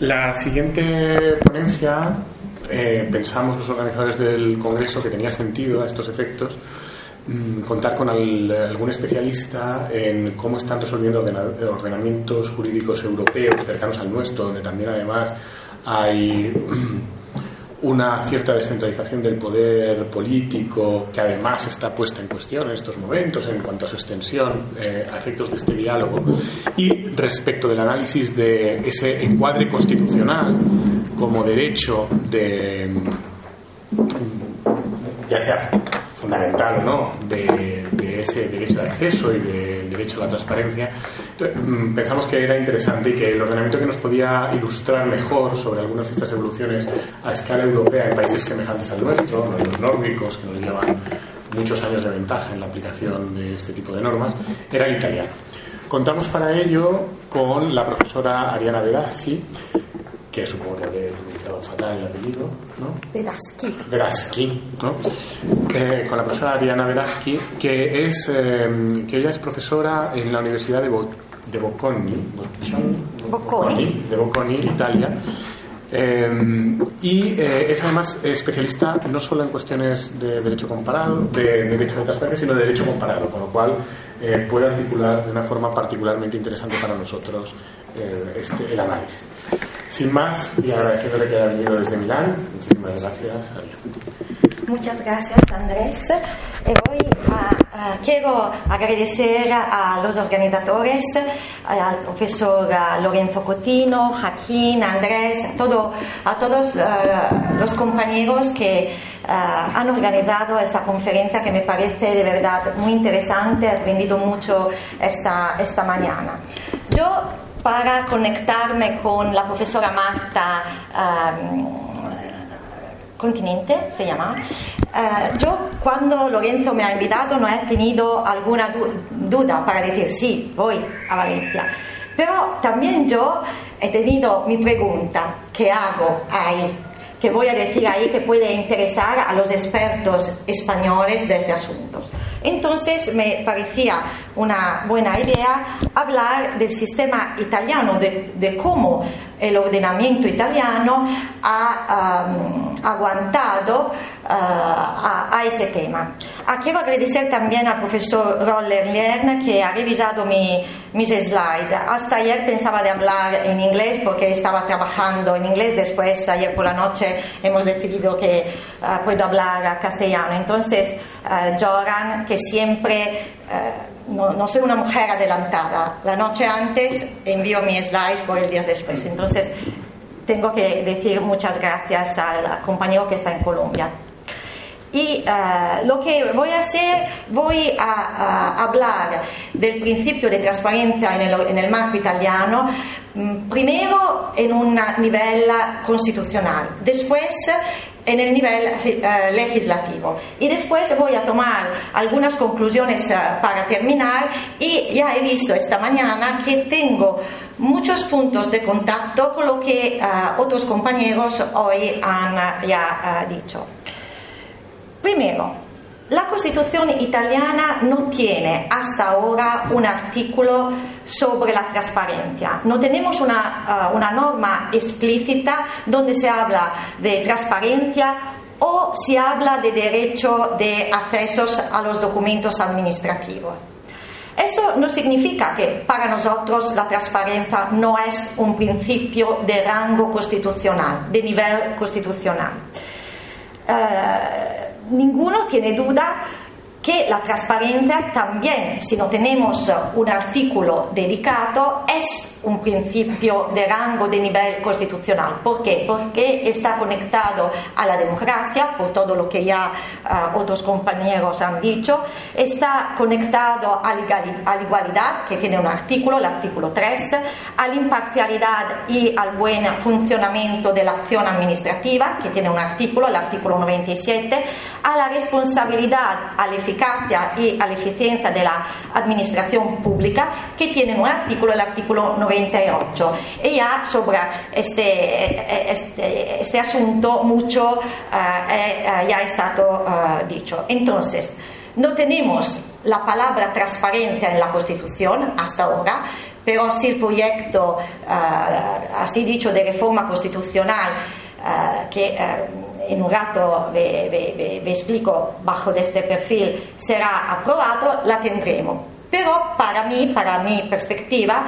La siguiente ponencia, eh, pensamos los organizadores del Congreso que tenía sentido a estos efectos mm, contar con al- algún especialista en cómo están resolviendo ordena- ordenamientos jurídicos europeos cercanos al nuestro, donde también además hay una cierta descentralización del poder político que además está puesta en cuestión en estos momentos en cuanto a su extensión eh, a efectos de este diálogo. Y respecto del análisis de ese encuadre constitucional como derecho de ya sea fundamental o no, de, de ese derecho de acceso y del derecho a la transparencia, mm, pensamos que era interesante y que el ordenamiento que nos podía ilustrar mejor sobre algunas de estas evoluciones a escala europea en países semejantes al nuestro, los nórdicos, que nos llevan muchos años de ventaja en la aplicación de este tipo de normas, era el italiano. Contamos para ello con la profesora Ariana Verassi, que supongo que habré utilizado fatal el apellido, ¿no? Veraschi. Veraschi, ¿no? Eh, con la profesora Ariana Veraschi, que es eh, que ella es profesora en la Universidad de, Bo- de Bocconi, Bocconi, Bocconi. de Bocconi, Italia. Eh, y eh, es además especialista no solo en cuestiones de derecho comparado, de derecho de transparencia, sino de derecho comparado, con lo cual eh, puede articular de una forma particularmente interesante para nosotros eh, este, el análisis. Sin más, y agradeciéndole que haya venido desde Milán, muchísimas gracias. Adiós. Muchas gracias, Andrés. Y hoy ah, ah, quiero agradecer a los organizadores, al profesor ah, Lorenzo Cotino, Joaquín, Andrés, a, todo- a todos los compañeros que han organizado esta conferencia que me parece de verdad muy interesante. He aprendido mucho esta, esta mañana. Yo, para conectarme con la profesora Marta, ah, Continente se llama. Eh, yo cuando Lorenzo me ha invitado no he tenido alguna du- duda para decir sí, voy a Valencia. Pero también yo he tenido mi pregunta, ¿qué hago ahí? Voy a decir ahí que puede interesar a los expertos españoles de ese asunto. Entonces me parecía una buena idea hablar del sistema italiano, de, cómo el ordenamiento italiano ha um, aguantado a, a ese tema. Ah, quiero agradecer también al profesor Roller Liern que ha revisado mi, mis slides. Hasta ayer pensaba de hablar en inglés porque estaba trabajando en inglés, después ayer por la noche hemos decidido que ah, puedo hablar castellano. Entonces, ah, Joran, que siempre eh, no, no soy una mujer adelantada. La noche antes envío mis slides por el día después. Entonces, tengo que decir muchas gracias al compañero que está en Colombia. Y eh, lo que voy a hacer, voy a, hablar del principio de transparencia en el, marco italiano, mm, primero en un nivel constitucional, después en el nivel eh, legislativo. Y después voy a tomar algunas conclusiones eh, para terminar y ya he visto esta mañana que tengo muchos puntos de contacto con lo que otros compañeros hoy han ya dicho. Primero, la Constitución italiana no tiene hasta ahora un artículo sobre la transparencia. No tenemos una, uh, una norma explícita donde se habla de transparencia o se habla de derecho de accesos a los documentos administrativos. Eso no significa que para nosotros la transparencia no es un principio de rango constitucional, de nivel constitucional. Uh, ninguno tiene duda que la transparencia también, si no tenemos un artículo dedicado, es un principio de rango de nivel constitucional. ¿Por qué? Porque está conectado a la democracia, por todo lo que ya uh, otros compañeros han dicho, está conectado a la igualdad, que tiene un artículo, el artículo 3, a la imparcialidad y al buen funcionamiento de la acción administrativa, que tiene un artículo, el artículo 97, a la responsabilidad, a la y a la eficiencia de la administración pública, que tiene un artículo, el artículo 97 98 y ya sobre este, este, este asunto mucho eh, eh, ya ha estado eh, dicho. Entonces, no tenemos la palabra transparencia en la Constitución hasta ahora, pero si el proyecto, así dicho, de reforma constitucional, que en un rato me explico bajo este perfil, será aprobado, la tendremos. Pero para mí, para mi perspectiva,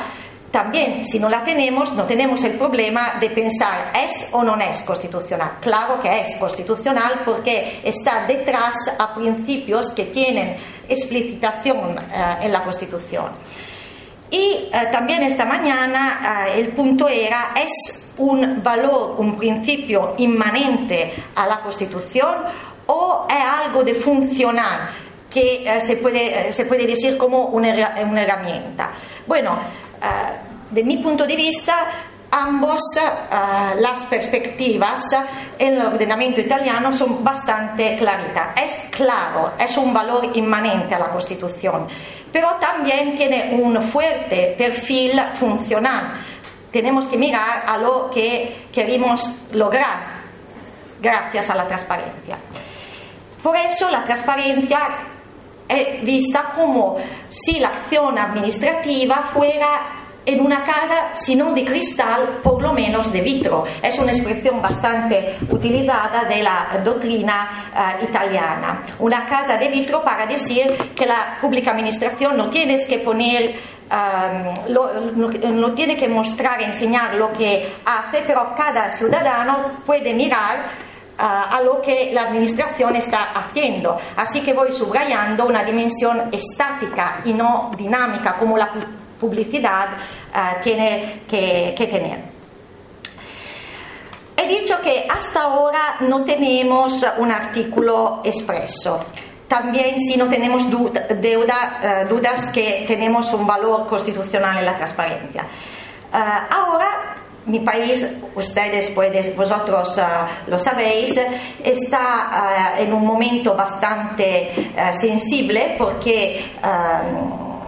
también, si no la tenemos, no tenemos el problema de pensar es o no es constitucional. Claro que es constitucional porque está detrás a principios que tienen explicitación eh, en la Constitución. Y eh, también esta mañana eh, el punto era, ¿es un valor, un principio inmanente a la Constitución o es algo de funcional? que se, puede, se puede decir como una, herramienta. Bueno, eh, de mi punto de vista, ambos uh, las perspectivas en el ordenamiento italiano son bastante claritas. Es claro, es un valor inmanente a la Constitución, pero también tiene un fuerte perfil funcional. Tenemos que mirar a lo que queremos lograr gracias a la transparencia. Por eso la transparencia è vista come si la acción administrativa fuera en una casa, si no de cristal, por lo menos de vitro. Es una expresión bastante utilizada de la doctrina uh, italiana. Una casa de vitro para decir que la pública administración no tienes que poner no, tiene que mostrar, enseñar lo que hace, pero cada ciudadano puede mirar a lo que la administración está haciendo. Así que voy subrayando una dimensión estática y no dinámica como la publicidad uh, tiene que, que tener. He dicho que hasta ahora no tenemos un artículo expreso. También si no tenemos duda, deuda, uh, dudas que tenemos un valor constitucional en la transparencia. Uh, ahora mi país, ustedes pueden, vosotros uh, lo sabéis, está en un momento bastante sensible porque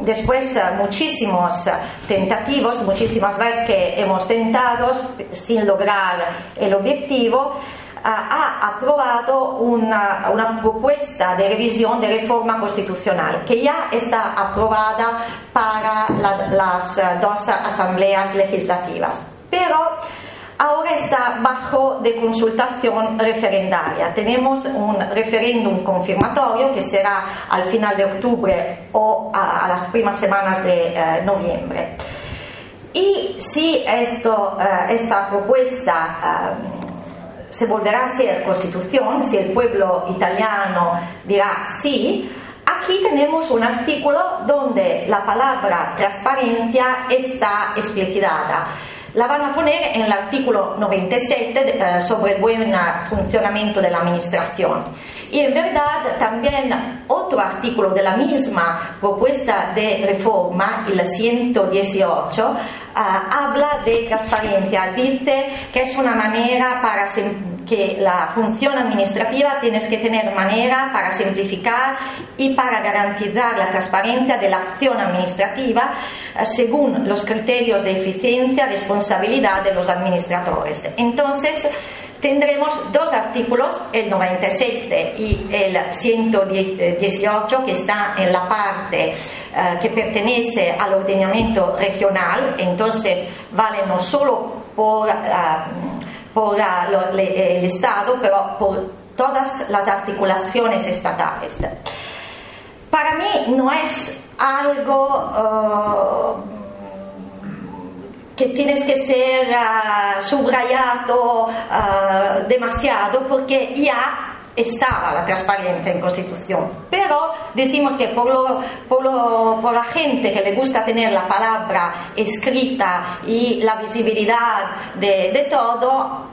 después muchísimos tentativos, muchísimas veces que hemos tentado sin lograr el objetivo, ha aprobado una, propuesta de revisión de reforma constitucional que ya está aprobada para la, las dos asambleas legislativas pero ahora está bajo de consultación referendaria. Tenemos un referéndum confirmatorio que será al final de octubre o a, las primeras semanas de eh, noviembre. Y si esto, eh, esta propuesta eh, se volverá a ser constitución, si el pueblo italiano dirá sí, Aquí tenemos un artículo donde la palabra transparencia está explicitada la van a poner en el artículo 97 eh, sobre el buen funcionamiento de la administración. Y en verdad también otro artículo de la misma propuesta de reforma, el 118, eh, habla de transparencia. Dice que es una manera para que la función administrativa tienes que tener manera para simplificar y para garantizar la transparencia de la acción administrativa eh, según los criterios de eficiencia y responsabilidad de los administradores. Entonces, tendremos dos artículos, el 97 y el 118, que está en la parte uh, que pertenece al ordenamiento regional, entonces vale no solo por uh, por le, el Estado, pero por todas las articulaciones estatales. Para mí no es algo que tienes que ser uh, subrayado uh, demasiado porque ya estaba la transparencia en Constitución, pero decimos que por, lo, por, lo, por, la gente que le gusta tener la palabra escrita y la visibilidad de, de todo,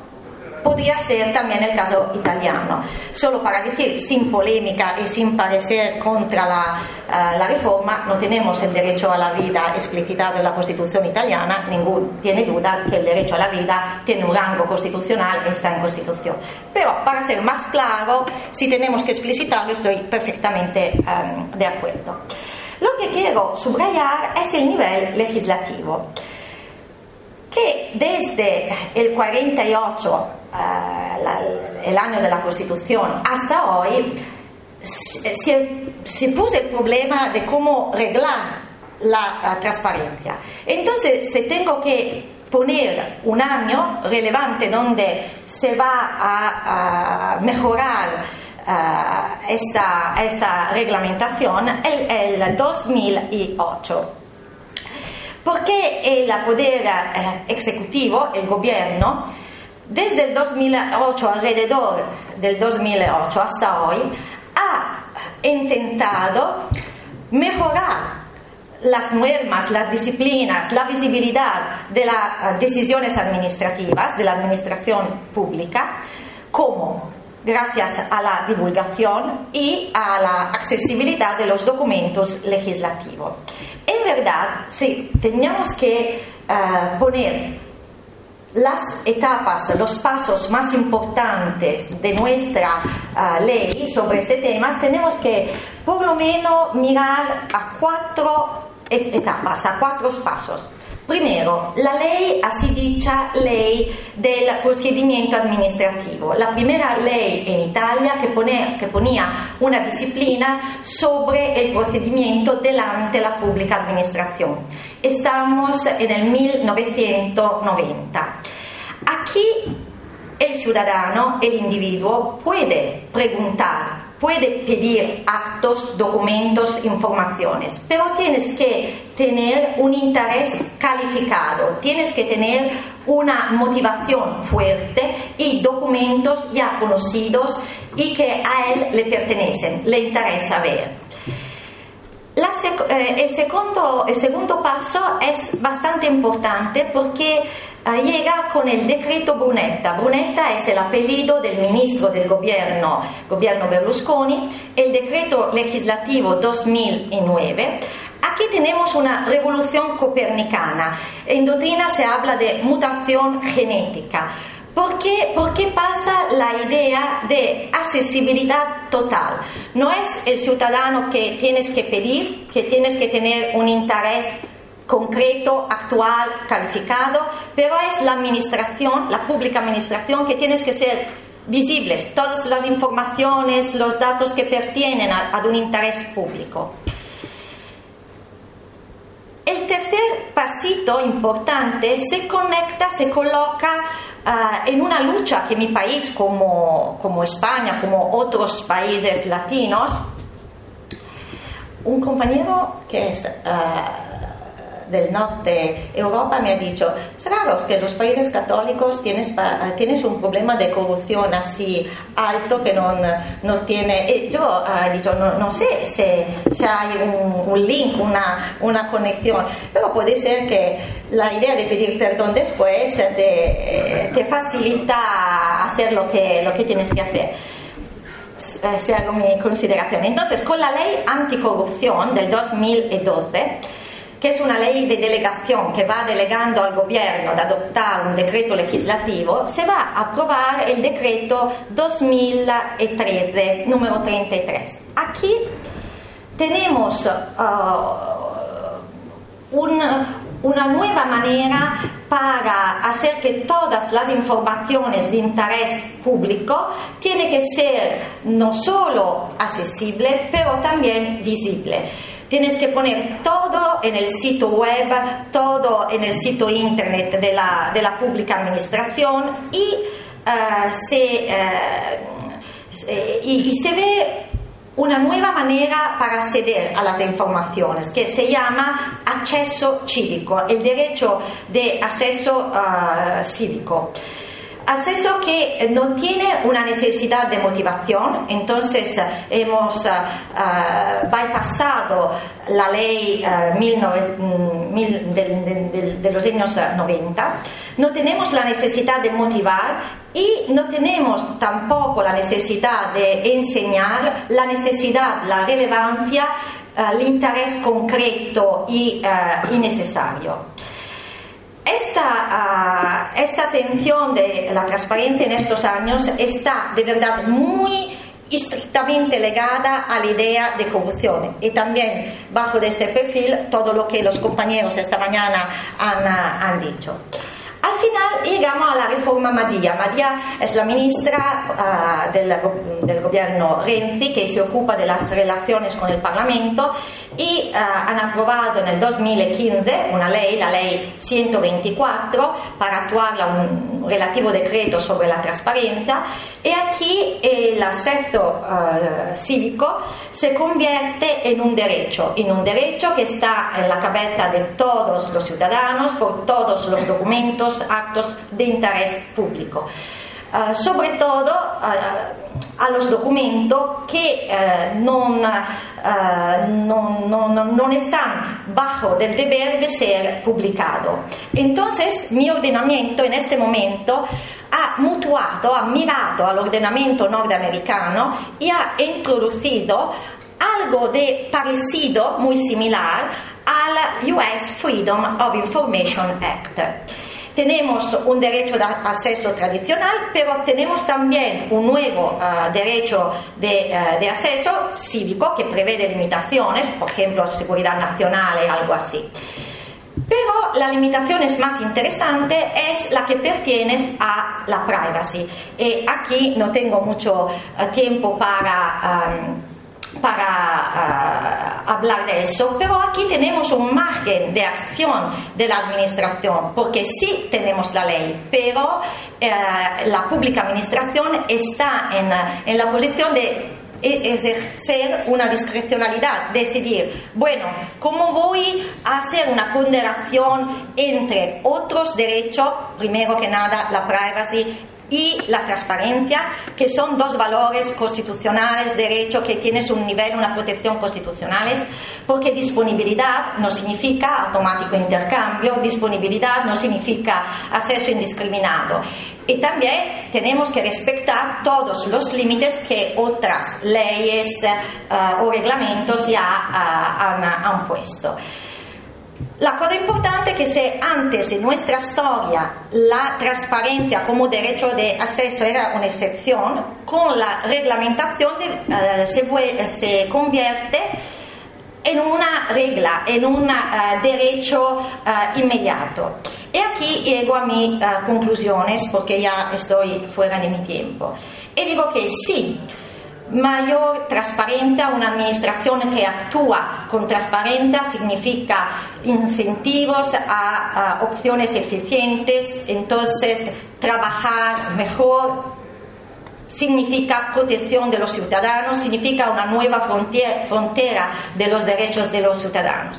podría ser también el caso italiano. Solo para decir, sin polémica y sin parecer contra la, uh, la, reforma, no tenemos el derecho a la vida explicitado en la Constitución italiana, ningún tiene duda que el derecho a la vida tiene un rango constitucional está en Constitución. Pero para ser más claro, si tenemos que explicitarlo, estoy perfectamente um, de acuerdo. Lo que quiero subrayar es el nivel legislativo que desde el 48 uh, la, el año de la Constitución hasta hoy, se, se puso el problema de cómo reglar la, transparencia. Entonces, si tengo que poner un año relevante donde se va a, mejorar uh, esta, esta, reglamentación, el, el 2008 porque el poder eh, ejecutivo, el gobierno, desde el 2008, alrededor del 2008 hasta hoy, ha intentado mejorar las normas, las disciplinas, la visibilidad de las decisiones administrativas, de la administración pública, como gracias a la divulgación y a la accesibilidad de los documentos legislativos. En verdad, sí, teníamos que uh, poner las etapas, los pasos más importantes de nuestra uh, ley sobre este tema, tenemos que por lo menos mirar a cuatro etapas, a cuatro pasos. Primero, la ley, así dicha ley del procedimiento administrativo, la primera ley en Italia que, pone, que ponía una disciplina sobre el procedimiento delante de la pública administración. Estamos en el 1990. Aquí el ciudadano, el individuo, puede preguntar puede pedir actos, documentos, informaciones, pero tienes que tener un interés calificado, tienes que tener una motivación fuerte y documentos ya conocidos y que a él le pertenecen, le interesa ver. Eh, el, segundo, el segundo paso es bastante importante porque llega con el decreto Brunetta. Brunetta es el apellido del ministro del gobierno, gobierno Berlusconi, el decreto legislativo 2009. Aquí tenemos una revolución copernicana. En doctrina se habla de mutación genética. ¿Por qué? Porque pasa la idea de accesibilidad total. No es el ciudadano que tienes que pedir, que tienes que tener un interés concreto, actual, calificado, pero es la administración, la pública administración, que tienes que ser visibles, todas las informaciones, los datos que pertienen a, un interés público. El tercer pasito importante se conecta, se coloca uh, en una lucha que mi país, como, como España, como otros países latinos, un compañero que es uh, del norte. Europa me ha dicho, es raro que los países católicos tienes, tienes un problema de corrupción así alto que no, no tiene... Yo he dicho, no, no sé si, si hay un, link, una, una conexión, pero puede ser que la idea de pedir perdón después te, te facilita hacer lo que, lo que tienes que hacer. Si hago mi consideración. Entonces, con la ley anticorrupción del 2012, que es una ley de delegación que va delegando al gobierno de adoptar un decreto legislativo, se va a aprobar el decreto 2013, número 33. Aquí tenemos un, una nueva manera para hacer que todas las informaciones de interés público tienen que ser no solo accesibles, pero también visibles. Tienes que poner todo en el sitio web, todo en el sitio internet de la, de la pública administración y, uh, se, uh, y, y se ve una nueva manera para acceder a las informaciones que se llama acceso cívico, el derecho de acceso cívico. Acceso que no tiene una necesidad de motivación, entonces hemos uh, bypassado la ley uh, mil, de, de, los años 90, no tenemos la necesidad de motivar y no tenemos tampoco la necesidad de enseñar. La necesidad, la relevancia, el interés concreto y, y necesario. Esta, uh, esta atención de la transparencia en estos años está de verdad muy estrictamente ligada a la idea de corrupción y también bajo de este perfil todo lo que los compañeros esta mañana han, han dicho. Al final llegamos a la reforma Madia. Madia es la ministra uh, del, gobierno Renzi que se ocupa de las relaciones con el Parlamento y uh, han aprobado en el 2015 una ley, la ley 124, para actuar un relativo decreto sobre la transparencia y aquí el acceso uh, cívico se convierte en un derecho, en un derecho que está en la cabeza de todos los ciudadanos por todos los documentos actos de interés público. Uh, sobre todo uh, a los documentos que uh, no, no, no, no, están bajo del deber de ser publicado. Entonces, mi ordenamiento en este momento ha mutuado, ha mirado al ordenamiento norteamericano y ha introducido algo de parecido, muy similar, al US Freedom of Information Act tenemos un derecho de acceso tradicional, pero tenemos también un nuevo uh, derecho de, uh, de, acceso cívico que prevé limitaciones, por ejemplo, seguridad nacional y algo así. Pero la limitación es más interesante es la que pertiene a la privacy. Y aquí no tengo mucho tiempo para... para uh, hablar de eso, pero aquí tenemos un margen de acción de la administración, porque sí tenemos la ley, pero uh, la pública administración está en, en la posición de ejercer una discrecionalidad, decidir, bueno, ¿cómo voy a hacer una ponderación entre otros derechos, primero que nada la privacy y la transparencia, que son dos valores constitucionales, derecho que tienes un nivel, una protección constitucionales, porque disponibilidad no significa automático intercambio, disponibilidad no significa acceso indiscriminado. Y también tenemos que respetar todos los límites que otras leyes uh, o reglamentos ya uh, han, han puesto. La cosa importante es que si antes en nuestra historia la transparencia como derecho de acceso era una excepción, con la reglamentación de, uh, se, convierte en una regla, en un uh, derecho inmediato. Y aquí llego a mis conclusiones porque ya estoy fuera de mi tiempo. Y digo que sí, mayor transparencia, una administración que actúa con transparencia significa incentivos a, a, opciones eficientes, entonces trabajar mejor significa protección de los ciudadanos, significa una nueva frontera, frontera de los derechos de los ciudadanos.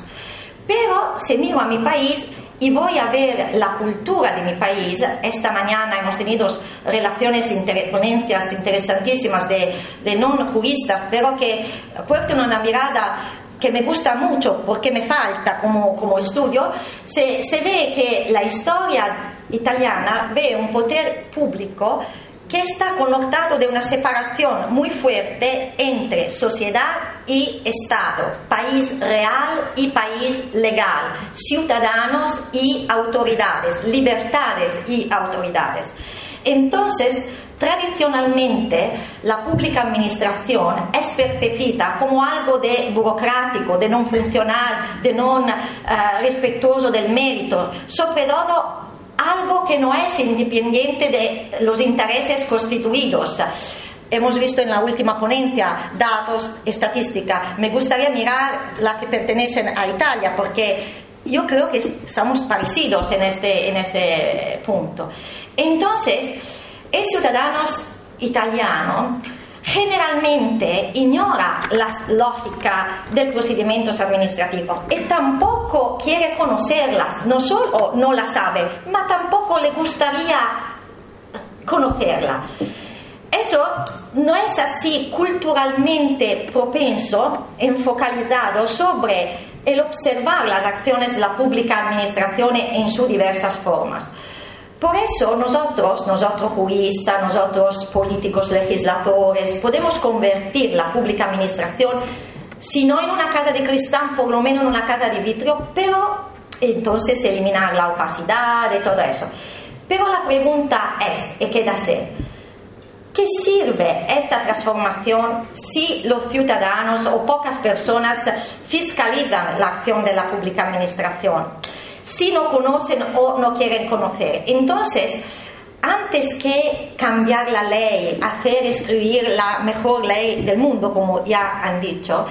Pero si miro a mi país, y voy a ver la cultura de mi país. Esta mañana hemos tenido relaciones, ponencias interesantísimas de, de no juristas, pero que puertan una mirada que me gusta mucho porque me falta como, como estudio, se, se ve que la historia italiana ve un poder público que está conectado de una separación muy fuerte entre sociedad y Estado, país real y país legal, ciudadanos y autoridades, libertades y autoridades. Entonces, tradicionalmente la pública administración es percibida como algo de burocrático, de no funcional, de no uh, respetuoso del mérito, sobre todo algo que no es independiente de los intereses constituidos. Hemos visto en la última ponencia datos, estadística. Me gustaría mirar la que pertenecen a Italia, porque yo creo que somos parecidos en este, en este punto. Entonces, el ciudadano italiano generalmente ignora la lógica del procedimientos administrativos y tampoco quiere conocerlas, no solo no las sabe, pero tampoco le gustaría conocerla. Eso no es así culturalmente propenso, enfocalizado sobre el observar las acciones de la pública administración en sus diversas formas. Por eso nosotros, nosotros juristas, nosotros políticos legisladores, podemos convertir la pública administración, si no en una casa de cristal, por lo menos en una casa de vitrio, pero entonces eliminar la opacidad y todo eso. Pero la pregunta es, y queda ser, ¿qué sirve esta transformación si los ciudadanos o pocas personas fiscalizan la acción de la pública administración? Si no conocen o no quieren conocer. Entonces, antes que cambiar la ley, hacer escribir la mejor ley del mundo, como ya han dicho,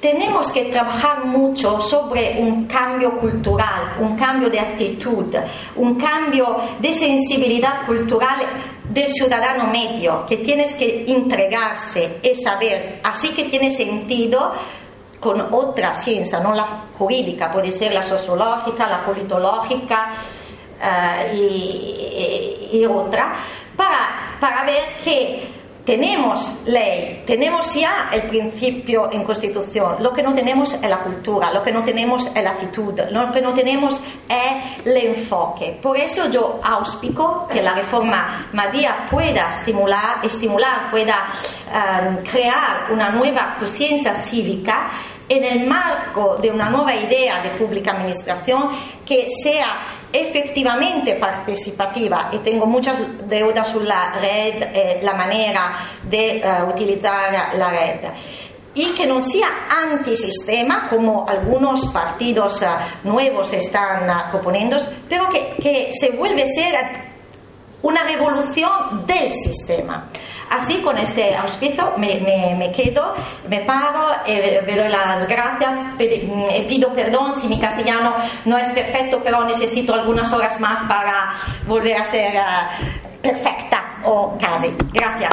tenemos que trabajar mucho sobre un cambio cultural, un cambio de actitud, un cambio de sensibilidad cultural del ciudadano medio, que tienes que entregarse y saber, así que tiene sentido con otra ciencia, no la jurídica, puede ser la sociológica, la politológica eh, y, otra, para, para ver que tenemos ley, tenemos ya el principio en constitución, lo que no tenemos es la cultura, lo que no tenemos es la actitud, lo que no tenemos es el enfoque. Por eso yo auspico que la reforma Madía pueda estimular, estimular pueda eh, crear una nueva conciencia cívica en el marco de una nueva idea de pública administración que sea efectivamente participativa y tengo muchas deudas sobre la red, eh, la manera de eh, utilizar la red y que no sea antisistema como algunos partidos eh, nuevos están proponiendo, pero que, que se vuelve a ser una revolución del sistema. Así, con este auspicio, me, me, quedo, me paro, eh, doy las gracias, mm, pido perdón si mi castellano no es perfecto, pero necesito algunas horas más para volver a ser eh, perfecta o casi. Gracias.